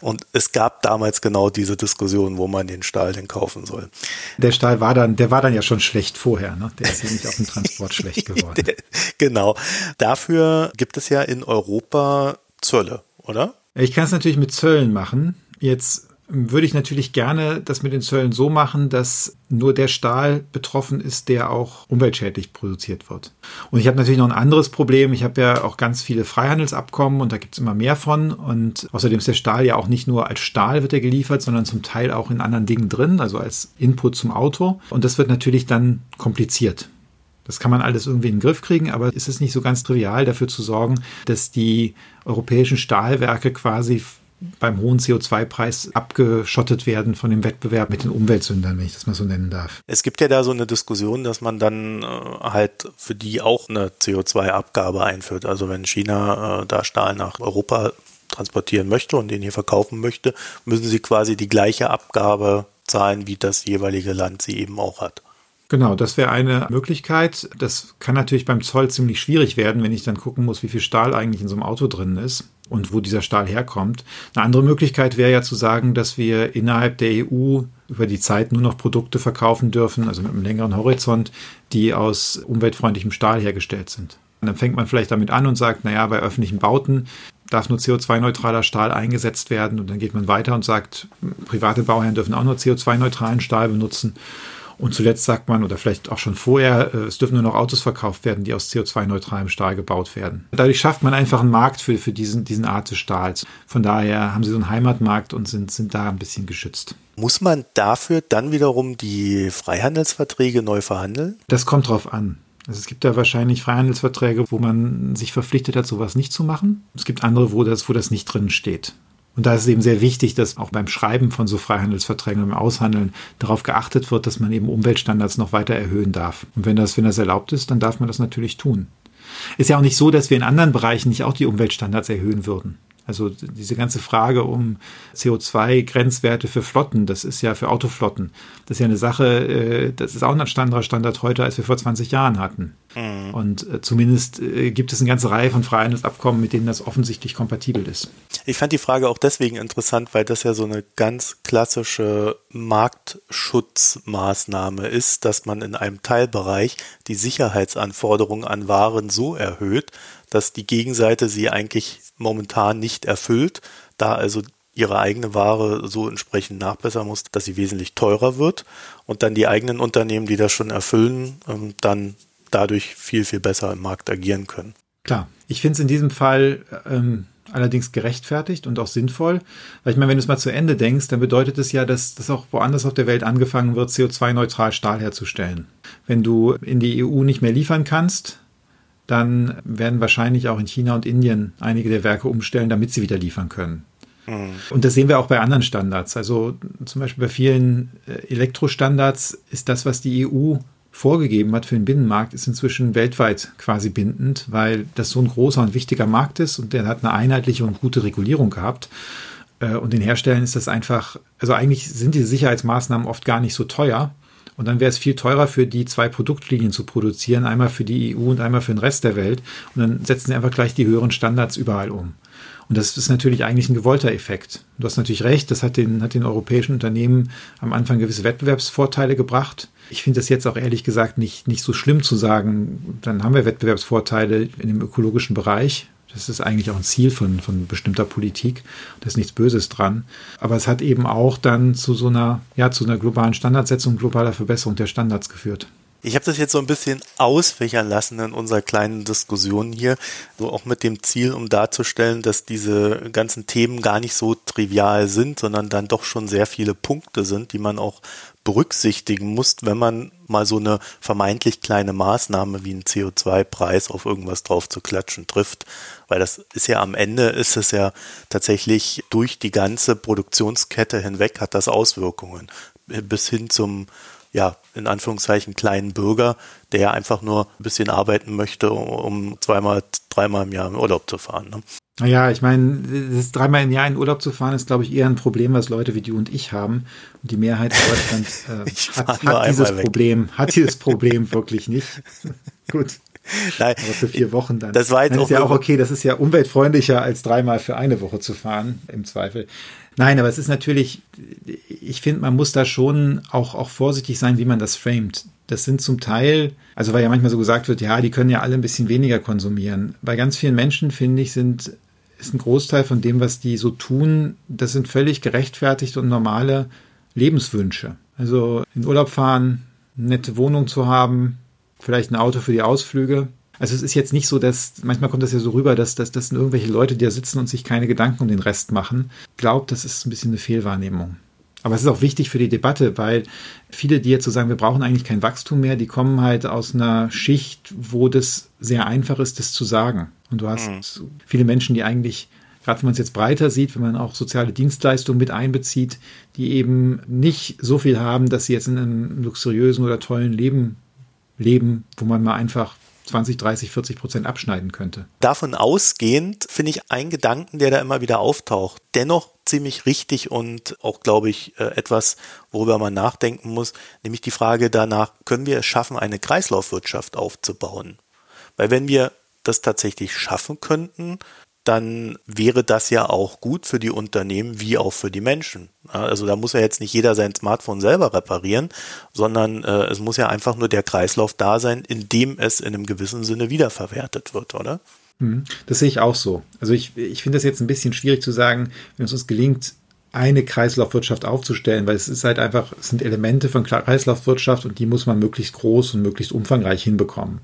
Und es gab damals genau diese Diskussion, wo man den Stahl denn kaufen soll. Der Stahl war dann, der war dann ja schon schlecht vorher, ne? Der ist ja nicht auf dem Transport schlecht geworden. genau. Dafür gibt es ja in Europa Zölle, oder? Ich kann es natürlich mit Zöllen machen. Jetzt würde ich natürlich gerne das mit den Zöllen so machen, dass nur der Stahl betroffen ist, der auch umweltschädlich produziert wird. Und ich habe natürlich noch ein anderes Problem. Ich habe ja auch ganz viele Freihandelsabkommen und da gibt es immer mehr von. Und außerdem ist der Stahl ja auch nicht nur als Stahl wird er geliefert, sondern zum Teil auch in anderen Dingen drin, also als Input zum Auto. Und das wird natürlich dann kompliziert. Das kann man alles irgendwie in den Griff kriegen, aber ist es nicht so ganz trivial, dafür zu sorgen, dass die europäischen Stahlwerke quasi beim hohen CO2-Preis abgeschottet werden von dem Wettbewerb mit den Umweltsündern, wenn ich das mal so nennen darf. Es gibt ja da so eine Diskussion, dass man dann äh, halt für die auch eine CO2-Abgabe einführt. Also wenn China äh, da Stahl nach Europa transportieren möchte und den hier verkaufen möchte, müssen sie quasi die gleiche Abgabe zahlen, wie das jeweilige Land sie eben auch hat. Genau, das wäre eine Möglichkeit. Das kann natürlich beim Zoll ziemlich schwierig werden, wenn ich dann gucken muss, wie viel Stahl eigentlich in so einem Auto drin ist. und wo dieser Stahl herkommt. Eine andere Möglichkeit wäre ja zu sagen, dass wir innerhalb der EU über die Zeit nur noch Produkte verkaufen dürfen, also mit einem längeren Horizont, die aus umweltfreundlichem Stahl hergestellt sind. Und dann fängt man vielleicht damit an und sagt, naja, bei öffentlichen Bauten darf nur CO2-neutraler Stahl eingesetzt werden. Und dann geht man weiter und sagt, private Bauherren dürfen auch nur CO2-neutralen Stahl benutzen. Und zuletzt sagt man, oder vielleicht auch schon vorher, äh, es dürfen nur noch Autos verkauft werden, die aus CO2-neutralem Stahl gebaut werden. Dadurch schafft man einfach einen Markt für, für diesen, diesen Art des Stahls. Von daher haben sie so einen Heimatmarkt und sind, sind da ein bisschen geschützt. Muss man dafür dann wiederum die Freihandelsverträge neu verhandeln? Das kommt drauf an. Also es gibt da wahrscheinlich Freihandelsverträge, wo man sich verpflichtet hat, sowas nicht zu machen. Es gibt andere, wo das, wo das nicht drin steht. Und da ist es eben sehr wichtig, dass auch beim Schreiben von so Freihandelsverträgen, beim Aushandeln darauf geachtet wird, dass man eben Umweltstandards noch weiter erhöhen darf. Und wenn das, wenn das erlaubt ist, dann darf man das natürlich tun. Ist ja auch nicht so, dass wir in anderen Bereichen nicht auch die Umweltstandards erhöhen würden. Also diese ganze Frage um CO2-Grenzwerte für Flotten, das ist ja für Autoflotten, das ist ja eine Sache, äh, das ist auch ein anderer Standard heute, als wir vor 20 Jahren hatten. Mhm. Und äh, zumindest äh, gibt es eine ganze Reihe von Freihandelsabkommen, mit denen das offensichtlich kompatibel ist. Ich fand die Frage auch deswegen interessant, weil das ja so eine ganz klassische Marktschutzmaßnahme ist, dass man in einem Teilbereich die Sicherheitsanforderungen an Waren so erhöht, dass die Gegenseite sie eigentlich momentan nicht erfüllt, da also ihre eigene Ware so entsprechend nachbessern muss, dass sie wesentlich teurer wird und dann die eigenen Unternehmen, die das schon erfüllen, ähm, dann dadurch viel, viel besser im Markt agieren können. Klar, ich finde es in diesem Fall ähm, allerdings gerechtfertigt und auch sinnvoll, weil ich meine, wenn du es mal zu Ende denkst, dann bedeutet es ja, dass, dass auch woanders auf der Welt angefangen wird, CO2-neutral Stahl herzustellen. Wenn du in die EU nicht mehr liefern kannst, dann werden wahrscheinlich auch in China und Indien einige der Werke umstellen, damit sie wieder liefern können. Mhm. Und das sehen wir auch bei anderen Standards. Also zum Beispiel bei vielen äh, Elektrostandards ist das, was die EU vorgegeben hat für den Binnenmarkt, ist inzwischen weltweit quasi bindend, weil das so ein großer und wichtiger Markt ist und der hat eine einheitliche und gute Regulierung gehabt. Äh, und den Herstellern ist das einfach, also eigentlich sind diese Sicherheitsmaßnahmen oft gar nicht so teuer. Und dann wäre es viel teurer für die zwei Produktlinien zu produzieren, einmal für die EU und einmal für den Rest der Welt. Und dann setzen sie einfach gleich die höheren Standards überall um. Und das ist natürlich eigentlich ein gewollter Effekt. Du hast natürlich recht, das hat den, hat den europäischen Unternehmen am Anfang gewisse Wettbewerbsvorteile gebracht. Ich finde das jetzt auch ehrlich gesagt nicht, nicht so schlimm zu sagen, dann haben wir Wettbewerbsvorteile in dem ökologischen Bereich. Das ist eigentlich auch ein Ziel von, von bestimmter Politik. Da ist nichts Böses dran. Aber es hat eben auch dann zu so einer, ja, zu einer globalen Standardsetzung, globaler Verbesserung der Standards geführt. Ich habe das jetzt so ein bisschen ausfächern lassen in unserer kleinen Diskussion hier, so auch mit dem Ziel, um darzustellen, dass diese ganzen Themen gar nicht so trivial sind, sondern dann doch schon sehr viele Punkte sind, die man auch berücksichtigen muss, wenn man mal so eine vermeintlich kleine Maßnahme wie einen CO2-Preis auf irgendwas drauf zu klatschen trifft. Weil das ist ja am Ende ist es ja tatsächlich durch die ganze Produktionskette hinweg hat das Auswirkungen. Bis hin zum, ja, in Anführungszeichen kleinen Bürger, der einfach nur ein bisschen arbeiten möchte, um zweimal, dreimal im Jahr im Urlaub zu fahren. Ne? Naja, ich meine, das dreimal im Jahr in Urlaub zu fahren, ist, glaube ich, eher ein Problem, was Leute wie du und ich haben. Und die Mehrheit in Deutschland äh, hat, hat dieses Problem, hat dieses Problem wirklich nicht. Gut. Nein, aber für vier Wochen dann. Das war jetzt auch ist ja auch okay. Das ist ja umweltfreundlicher als dreimal für eine Woche zu fahren im Zweifel. Nein, aber es ist natürlich, ich finde, man muss da schon auch, auch vorsichtig sein, wie man das framet. Das sind zum Teil, also weil ja manchmal so gesagt wird, ja, die können ja alle ein bisschen weniger konsumieren. Bei ganz vielen Menschen, finde ich, sind ist ein Großteil von dem, was die so tun, das sind völlig gerechtfertigt und normale Lebenswünsche. Also in Urlaub fahren, eine nette Wohnung zu haben, vielleicht ein Auto für die Ausflüge. Also es ist jetzt nicht so, dass, manchmal kommt das ja so rüber, dass, dass das sind irgendwelche Leute, die da sitzen und sich keine Gedanken um den Rest machen. Ich glaube, das ist ein bisschen eine Fehlwahrnehmung. Aber es ist auch wichtig für die Debatte, weil viele, die jetzt so sagen, wir brauchen eigentlich kein Wachstum mehr, die kommen halt aus einer Schicht, wo das sehr einfach ist, das zu sagen. Und du hast mhm. viele Menschen, die eigentlich, gerade wenn man es jetzt breiter sieht, wenn man auch soziale Dienstleistungen mit einbezieht, die eben nicht so viel haben, dass sie jetzt in einem luxuriösen oder tollen Leben leben, wo man mal einfach 20, 30, 40 Prozent abschneiden könnte. Davon ausgehend finde ich einen Gedanken, der da immer wieder auftaucht, dennoch ziemlich richtig und auch, glaube ich, äh, etwas, worüber man nachdenken muss, nämlich die Frage danach, können wir es schaffen, eine Kreislaufwirtschaft aufzubauen? Weil wenn wir das tatsächlich schaffen könnten, dann wäre das ja auch gut für die Unternehmen wie auch für die Menschen. Also da muss ja jetzt nicht jeder sein Smartphone selber reparieren, sondern äh, es muss ja einfach nur der Kreislauf da sein, in dem es in einem gewissen Sinne wiederverwertet wird, oder? Mhm. Das sehe ich auch so. Also ich, ich finde das jetzt ein bisschen schwierig zu sagen, wenn es uns gelingt, eine Kreislaufwirtschaft aufzustellen, weil es ist halt einfach, es sind Elemente von Kreislaufwirtschaft und die muss man möglichst groß und möglichst umfangreich hinbekommen.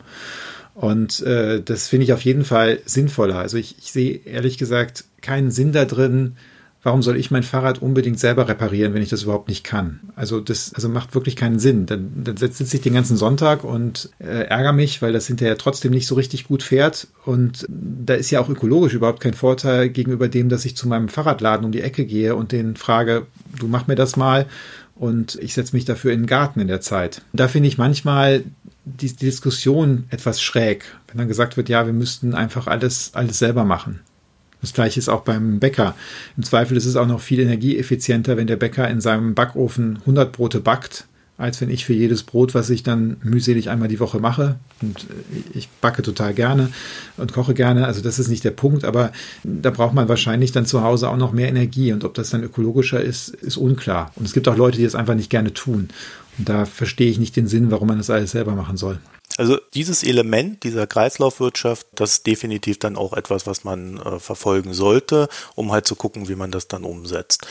Und äh, das finde ich auf jeden Fall sinnvoller. Also ich, ich sehe ehrlich gesagt keinen Sinn da drin, warum soll ich mein Fahrrad unbedingt selber reparieren, wenn ich das überhaupt nicht kann? Also das also macht wirklich keinen Sinn. Dann, dann sitze ich den ganzen Sonntag und äh, ärgere mich, weil das hinterher trotzdem nicht so richtig gut fährt. Und da ist ja auch ökologisch überhaupt kein Vorteil gegenüber dem, dass ich zu meinem Fahrradladen um die Ecke gehe und den frage, du mach mir das mal und ich setze mich dafür in den Garten in der Zeit. Da finde ich manchmal die, die Diskussion etwas schräg, wenn dann gesagt wird, ja, wir müssten einfach alles, alles selber machen. Das gleiche ist auch beim Bäcker. Im Zweifel ist es auch noch viel energieeffizienter, wenn der Bäcker in seinem Backofen 100 Brote backt, als wenn ich für jedes Brot, was ich dann mühselig einmal die Woche mache, und äh, ich backe total gerne und koche gerne, also das ist nicht der Punkt, aber da braucht man wahrscheinlich dann zu Hause auch noch mehr Energie und ob das dann ökologischer ist, ist unklar. Und es gibt auch Leute, die das einfach nicht gerne tun. Da verstehe ich nicht den Sinn, warum man das alles selber machen soll. Also dieses Element dieser Kreislaufwirtschaft, das ist definitiv dann auch etwas, was man äh, verfolgen sollte, um halt zu gucken, wie man das dann umsetzt.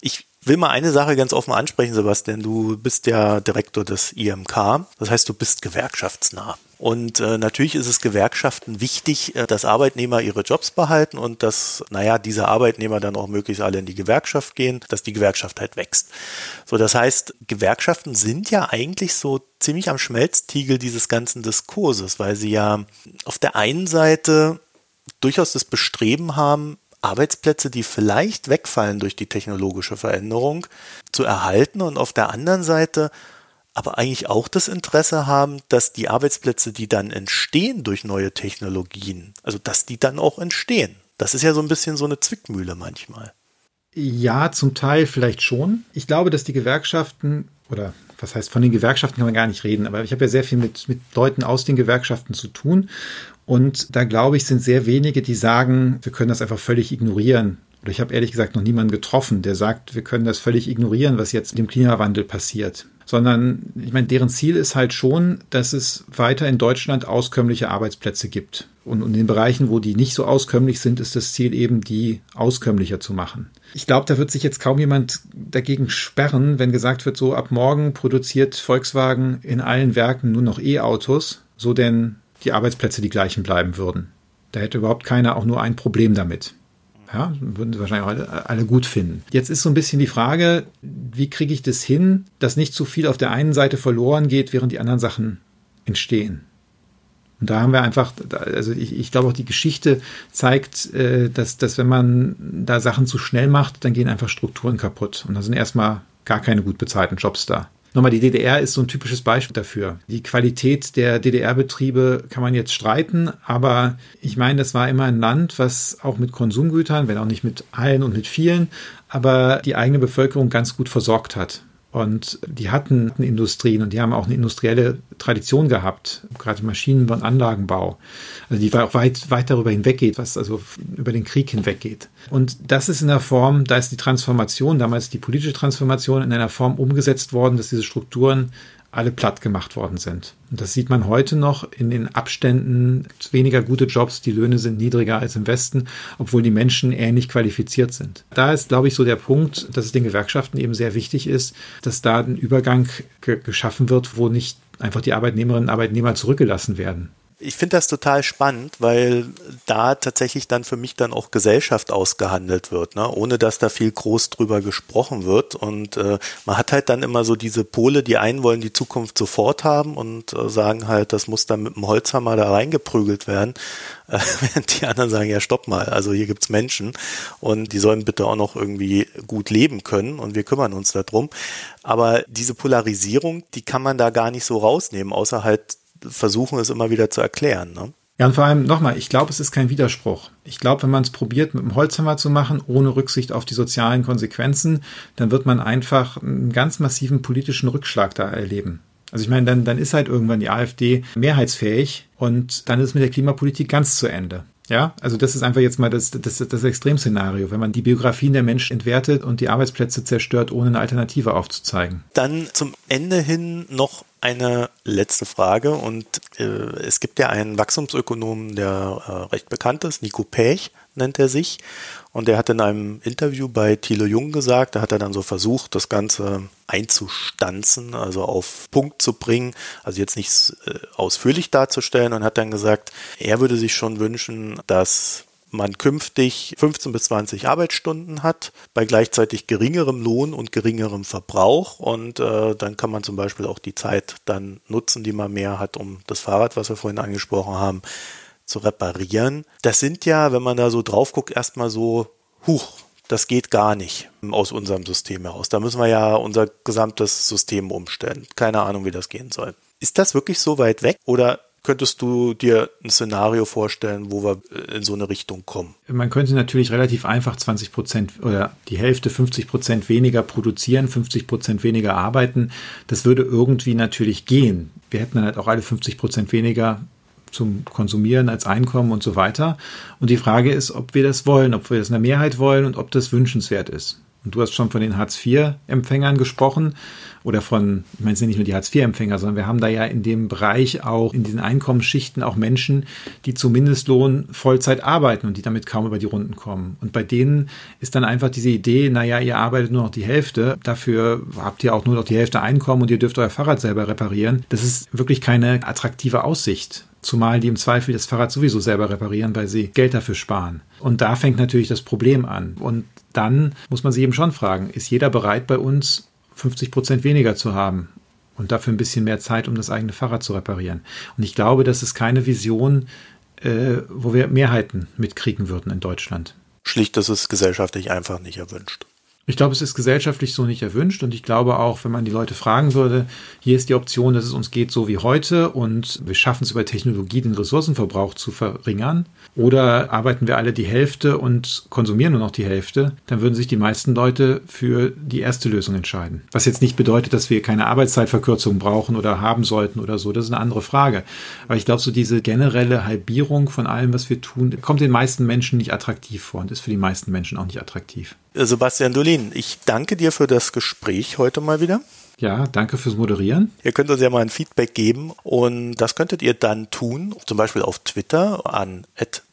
Ich will mal eine Sache ganz offen ansprechen, Sebastian. Du bist ja Direktor des IMK. Das heißt, du bist gewerkschaftsnah. Und äh, natürlich ist es Gewerkschaften wichtig, äh, dass Arbeitnehmer ihre Jobs behalten und dass, naja, diese Arbeitnehmer dann auch möglichst alle in die Gewerkschaft gehen, dass die Gewerkschaft halt wächst. So, das heißt, Gewerkschaften sind ja eigentlich so ziemlich am Schmelztiegel dieses ganzen Diskurses, weil sie ja auf der einen Seite durchaus das Bestreben haben, Arbeitsplätze, die vielleicht wegfallen durch die technologische Veränderung, zu erhalten und auf der anderen Seite aber eigentlich auch das Interesse haben, dass die Arbeitsplätze, die dann entstehen durch neue Technologien, also dass die dann auch entstehen. Das ist ja so ein bisschen so eine Zwickmühle manchmal. Ja, zum Teil vielleicht schon. Ich glaube, dass die Gewerkschaften oder was heißt, von den Gewerkschaften kann man gar nicht reden, aber ich habe ja sehr viel mit, mit Leuten aus den Gewerkschaften zu tun. Und da glaube ich, sind sehr wenige, die sagen, wir können das einfach völlig ignorieren. Oder ich habe ehrlich gesagt noch niemanden getroffen, der sagt, wir können das völlig ignorieren, was jetzt mit dem Klimawandel passiert sondern ich meine, deren Ziel ist halt schon, dass es weiter in Deutschland auskömmliche Arbeitsplätze gibt. Und in den Bereichen, wo die nicht so auskömmlich sind, ist das Ziel eben, die auskömmlicher zu machen. Ich glaube, da wird sich jetzt kaum jemand dagegen sperren, wenn gesagt wird, so ab morgen produziert Volkswagen in allen Werken nur noch E-Autos, so denn die Arbeitsplätze die gleichen bleiben würden. Da hätte überhaupt keiner auch nur ein Problem damit. Ja, würden sie wahrscheinlich auch alle, alle gut finden. Jetzt ist so ein bisschen die Frage, wie kriege ich das hin, dass nicht zu viel auf der einen Seite verloren geht, während die anderen Sachen entstehen. Und da haben wir einfach, also ich, ich glaube auch die Geschichte zeigt, äh, dass, dass wenn man da Sachen zu schnell macht, dann gehen einfach Strukturen kaputt. Und da sind erstmal gar keine gut bezahlten Jobs da. Nochmal, die DDR ist so ein typisches Beispiel dafür. Die Qualität der DDR-Betriebe kann man jetzt streiten, aber ich meine, das war immer ein Land, was auch mit Konsumgütern, wenn auch nicht mit allen und mit vielen, aber die eigene Bevölkerung ganz gut versorgt hat. Und die hatten Industrien und die haben auch eine industrielle Tradition gehabt, gerade Maschinenbau und Anlagenbau. Also die auch weit, weit darüber hinweggeht, was also über den Krieg hinweggeht. Und das ist in der Form, da ist die Transformation, damals die politische Transformation in einer Form umgesetzt worden, dass diese Strukturen alle platt gemacht worden sind. Und das sieht man heute noch in den Abständen weniger gute Jobs, die Löhne sind niedriger als im Westen, obwohl die Menschen ähnlich qualifiziert sind. Da ist, glaube ich, so der Punkt, dass es den Gewerkschaften eben sehr wichtig ist, dass da ein Übergang geschaffen wird, wo nicht einfach die Arbeitnehmerinnen und Arbeitnehmer zurückgelassen werden ich finde das total spannend, weil da tatsächlich dann für mich dann auch Gesellschaft ausgehandelt wird, ne? ohne dass da viel groß drüber gesprochen wird. Und äh, man hat halt dann immer so diese Pole, die einen wollen die Zukunft sofort haben und äh, sagen halt, das muss dann mit dem Holzhammer da reingeprügelt werden. Äh, während die anderen sagen, ja, stopp mal, also hier gibt's Menschen und die sollen bitte auch noch irgendwie gut leben können und wir kümmern uns darum. Aber diese Polarisierung, die kann man da gar nicht so rausnehmen, außer halt versuchen es immer wieder zu erklären. Ne? Ja, und vor allem nochmal, ich glaube, es ist kein Widerspruch. Ich glaube, wenn man es probiert, mit dem Holzhammer zu machen, ohne Rücksicht auf die sozialen Konsequenzen, dann wird man einfach einen ganz massiven politischen Rückschlag da erleben. Also ich meine, dann, dann ist halt irgendwann die AfD mehrheitsfähig und dann ist mit der Klimapolitik ganz zu Ende. Ja, also das ist einfach jetzt mal das, das, das Extremszenario, wenn man die Biografien der Menschen entwertet und die Arbeitsplätze zerstört, ohne eine Alternative aufzuzeigen. Dann zum Ende hin noch eine letzte Frage. Und äh, es gibt ja einen Wachstumsökonomen, der äh, recht bekannt ist, Nico Pech nennt er sich und der hat in einem Interview bei Thilo Jung gesagt, da hat er dann so versucht, das Ganze einzustanzen, also auf Punkt zu bringen, also jetzt nicht äh, ausführlich darzustellen und hat dann gesagt, er würde sich schon wünschen, dass man künftig 15 bis 20 Arbeitsstunden hat, bei gleichzeitig geringerem Lohn und geringerem Verbrauch. Und äh, dann kann man zum Beispiel auch die Zeit dann nutzen, die man mehr hat, um das Fahrrad, was wir vorhin angesprochen haben, zu reparieren. Das sind ja, wenn man da so drauf guckt, erstmal so, huch, das geht gar nicht aus unserem System heraus. Da müssen wir ja unser gesamtes System umstellen. Keine Ahnung, wie das gehen soll. Ist das wirklich so weit weg oder könntest du dir ein Szenario vorstellen, wo wir in so eine Richtung kommen? Man könnte natürlich relativ einfach 20 Prozent oder die Hälfte 50 Prozent weniger produzieren, 50 Prozent weniger arbeiten. Das würde irgendwie natürlich gehen. Wir hätten dann halt auch alle 50 Prozent weniger zum Konsumieren als Einkommen und so weiter. Und die Frage ist, ob wir das wollen, ob wir das in der Mehrheit wollen und ob das wünschenswert ist. Und du hast schon von den Hartz-IV-Empfängern gesprochen oder von, ich meine, es sind nicht nur die Hartz-IV-Empfänger, sondern wir haben da ja in dem Bereich auch in diesen Einkommensschichten auch Menschen, die zum Mindestlohn Vollzeit arbeiten und die damit kaum über die Runden kommen. Und bei denen ist dann einfach diese Idee, naja, ihr arbeitet nur noch die Hälfte, dafür habt ihr auch nur noch die Hälfte Einkommen und ihr dürft euer Fahrrad selber reparieren. Das ist wirklich keine attraktive Aussicht. Zumal die im Zweifel das Fahrrad sowieso selber reparieren, weil sie Geld dafür sparen. Und da fängt natürlich das Problem an. Und dann muss man sich eben schon fragen, ist jeder bereit bei uns 50 Prozent weniger zu haben und dafür ein bisschen mehr Zeit, um das eigene Fahrrad zu reparieren? Und ich glaube, das ist keine Vision, äh, wo wir Mehrheiten mitkriegen würden in Deutschland. Schlicht, das ist gesellschaftlich einfach nicht erwünscht. Ich glaube, es ist gesellschaftlich so nicht erwünscht und ich glaube auch, wenn man die Leute fragen würde, hier ist die Option, dass es uns geht so wie heute und wir schaffen es über Technologie, den Ressourcenverbrauch zu verringern oder arbeiten wir alle die Hälfte und konsumieren nur noch die Hälfte, dann würden sich die meisten Leute für die erste Lösung entscheiden. Was jetzt nicht bedeutet, dass wir keine Arbeitszeitverkürzung brauchen oder haben sollten oder so, das ist eine andere Frage. Aber ich glaube, so diese generelle Halbierung von allem, was wir tun, kommt den meisten Menschen nicht attraktiv vor und ist für die meisten Menschen auch nicht attraktiv. Sebastian Dolin, ich danke dir für das Gespräch heute mal wieder. Ja, danke fürs Moderieren. Ihr könnt uns ja mal ein Feedback geben und das könntet ihr dann tun, zum Beispiel auf Twitter an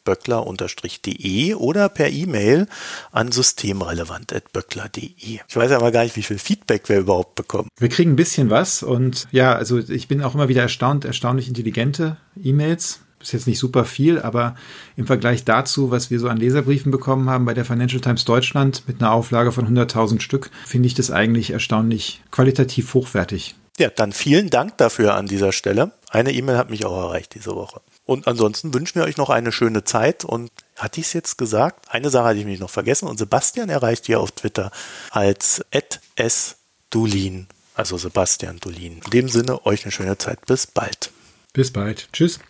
böckler-de oder per E-Mail an systemrelevant.böckler.de. Ich weiß aber gar nicht, wie viel Feedback wir überhaupt bekommen. Wir kriegen ein bisschen was und ja, also ich bin auch immer wieder erstaunt, erstaunlich intelligente E-Mails ist jetzt nicht super viel, aber im Vergleich dazu, was wir so an Leserbriefen bekommen haben bei der Financial Times Deutschland mit einer Auflage von 100.000 Stück, finde ich das eigentlich erstaunlich qualitativ hochwertig. Ja, dann vielen Dank dafür an dieser Stelle. Eine E-Mail hat mich auch erreicht diese Woche. Und ansonsten wünschen wir euch noch eine schöne Zeit und hatte ich es jetzt gesagt? Eine Sache hatte ich mich noch vergessen und Sebastian erreicht hier auf Twitter als @sdulin, also Sebastian Dulin. In dem Sinne euch eine schöne Zeit. Bis bald. Bis bald. Tschüss.